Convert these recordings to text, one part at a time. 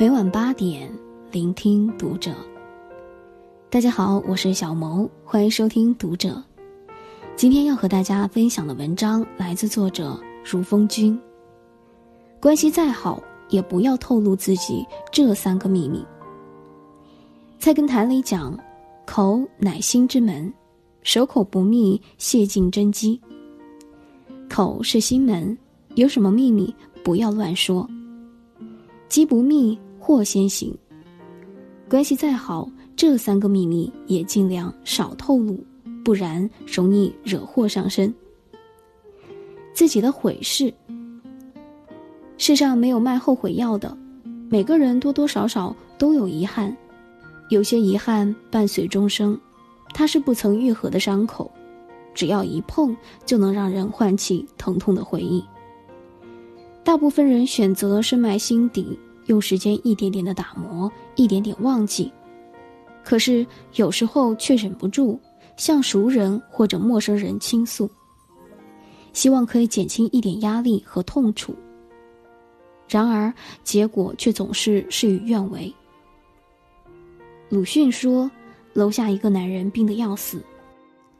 每晚八点，聆听读者。大家好，我是小萌，欢迎收听读者。今天要和大家分享的文章来自作者如风君。关系再好，也不要透露自己这三个秘密。菜根谭里讲：“口乃心之门，守口不密，泄尽真机。”口是心门，有什么秘密不要乱说。机不密。祸先行。关系再好，这三个秘密也尽量少透露，不然容易惹祸上身。自己的悔事，世上没有卖后悔药的，每个人多多少少都有遗憾，有些遗憾伴随终生，它是不曾愈合的伤口，只要一碰就能让人唤起疼痛的回忆。大部分人选择深埋心底。用时间一点点的打磨，一点点忘记，可是有时候却忍不住向熟人或者陌生人倾诉，希望可以减轻一点压力和痛楚。然而结果却总是事与愿违。鲁迅说：“楼下一个男人病得要死，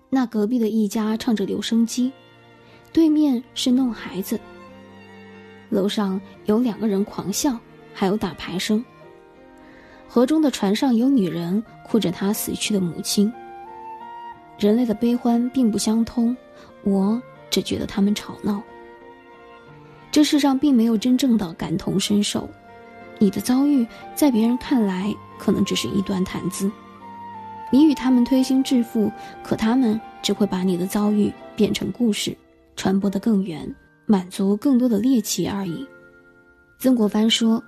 那隔壁的一家唱着留声机，对面是弄孩子，楼上有两个人狂笑。”还有打牌声。河中的船上有女人哭着她死去的母亲。人类的悲欢并不相通，我只觉得他们吵闹。这世上并没有真正的感同身受，你的遭遇在别人看来可能只是一段谈资，你与他们推心置腹，可他们只会把你的遭遇变成故事，传播得更远，满足更多的猎奇而已。曾国藩说。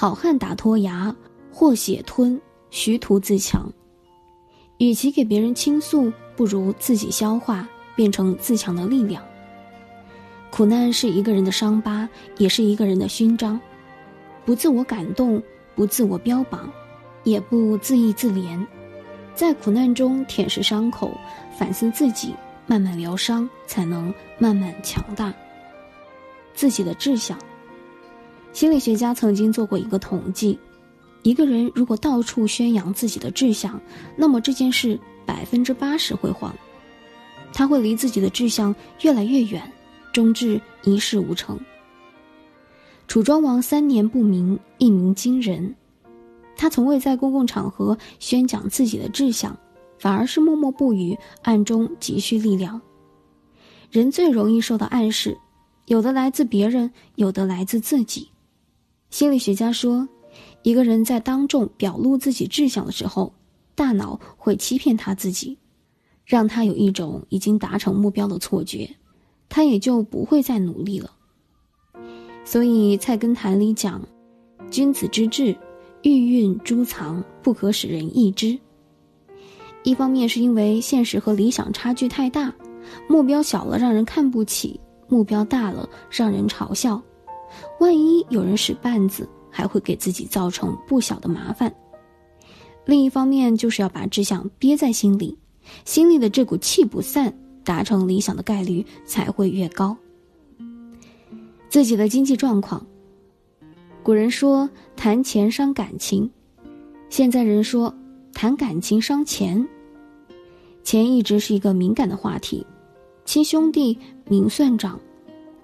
好汉打脱牙，或血吞，徐图自强。与其给别人倾诉，不如自己消化，变成自强的力量。苦难是一个人的伤疤，也是一个人的勋章。不自我感动，不自我标榜，也不自意自怜，在苦难中舔舐伤口，反思自己，慢慢疗伤，才能慢慢强大。自己的志向。心理学家曾经做过一个统计：一个人如果到处宣扬自己的志向，那么这件事百分之八十会黄，他会离自己的志向越来越远，终至一事无成。楚庄王三年不鸣，一鸣惊人。他从未在公共场合宣讲自己的志向，反而是默默不语，暗中积蓄力量。人最容易受到暗示，有的来自别人，有的来自自己。心理学家说，一个人在当众表露自己志向的时候，大脑会欺骗他自己，让他有一种已经达成目标的错觉，他也就不会再努力了。所以《菜根谭》里讲：“君子之志，欲蕴诸藏，不可使人易之。”一方面是因为现实和理想差距太大，目标小了让人看不起，目标大了让人嘲笑。万一有人使绊子，还会给自己造成不小的麻烦。另一方面，就是要把志向憋在心里，心里的这股气不散，达成理想的概率才会越高。自己的经济状况，古人说谈钱伤感情，现在人说谈感情伤钱。钱一直是一个敏感的话题，亲兄弟明算账。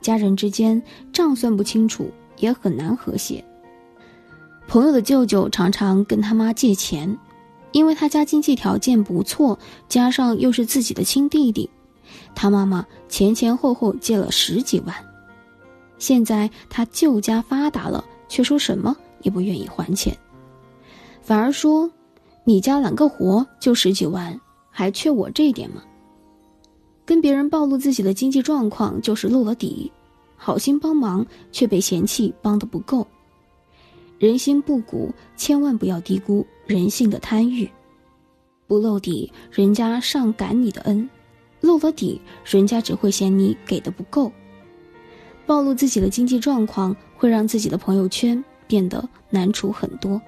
家人之间账算不清楚，也很难和谐。朋友的舅舅常常跟他妈借钱，因为他家经济条件不错，加上又是自己的亲弟弟，他妈妈前前后后借了十几万。现在他舅家发达了，却说什么也不愿意还钱，反而说：“你家揽个活就十几万，还缺我这一点吗？”跟别人暴露自己的经济状况，就是露了底，好心帮忙却被嫌弃帮的不够。人心不古，千万不要低估人性的贪欲。不露底，人家上感你的恩；露了底，人家只会嫌你给的不够。暴露自己的经济状况，会让自己的朋友圈变得难处很多。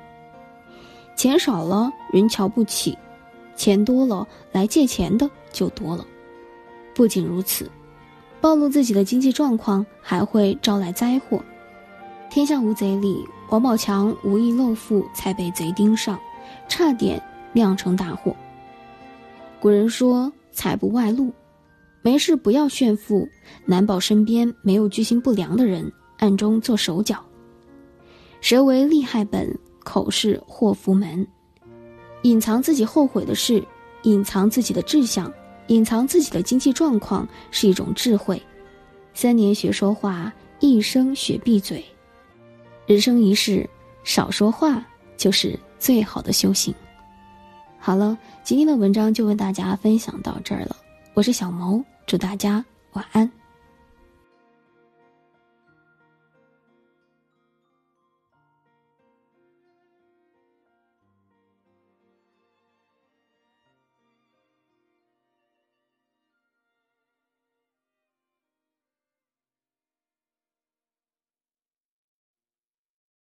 钱少了，人瞧不起；钱多了，来借钱的就多了。不仅如此，暴露自己的经济状况还会招来灾祸。《天下无贼》里，王宝强无意露富，才被贼盯上，差点酿成大祸。古人说：“财不外露，没事不要炫富，难保身边没有居心不良的人暗中做手脚。”舌为利害本，口是祸福门。隐藏自己后悔的事，隐藏自己的志向，隐藏自己的经济状况，是一种智慧。三年学说话，一生学闭嘴。人生一世，少说话就是最好的修行。好了，今天的文章就为大家分享到这儿了。我是小萌，祝大家晚安。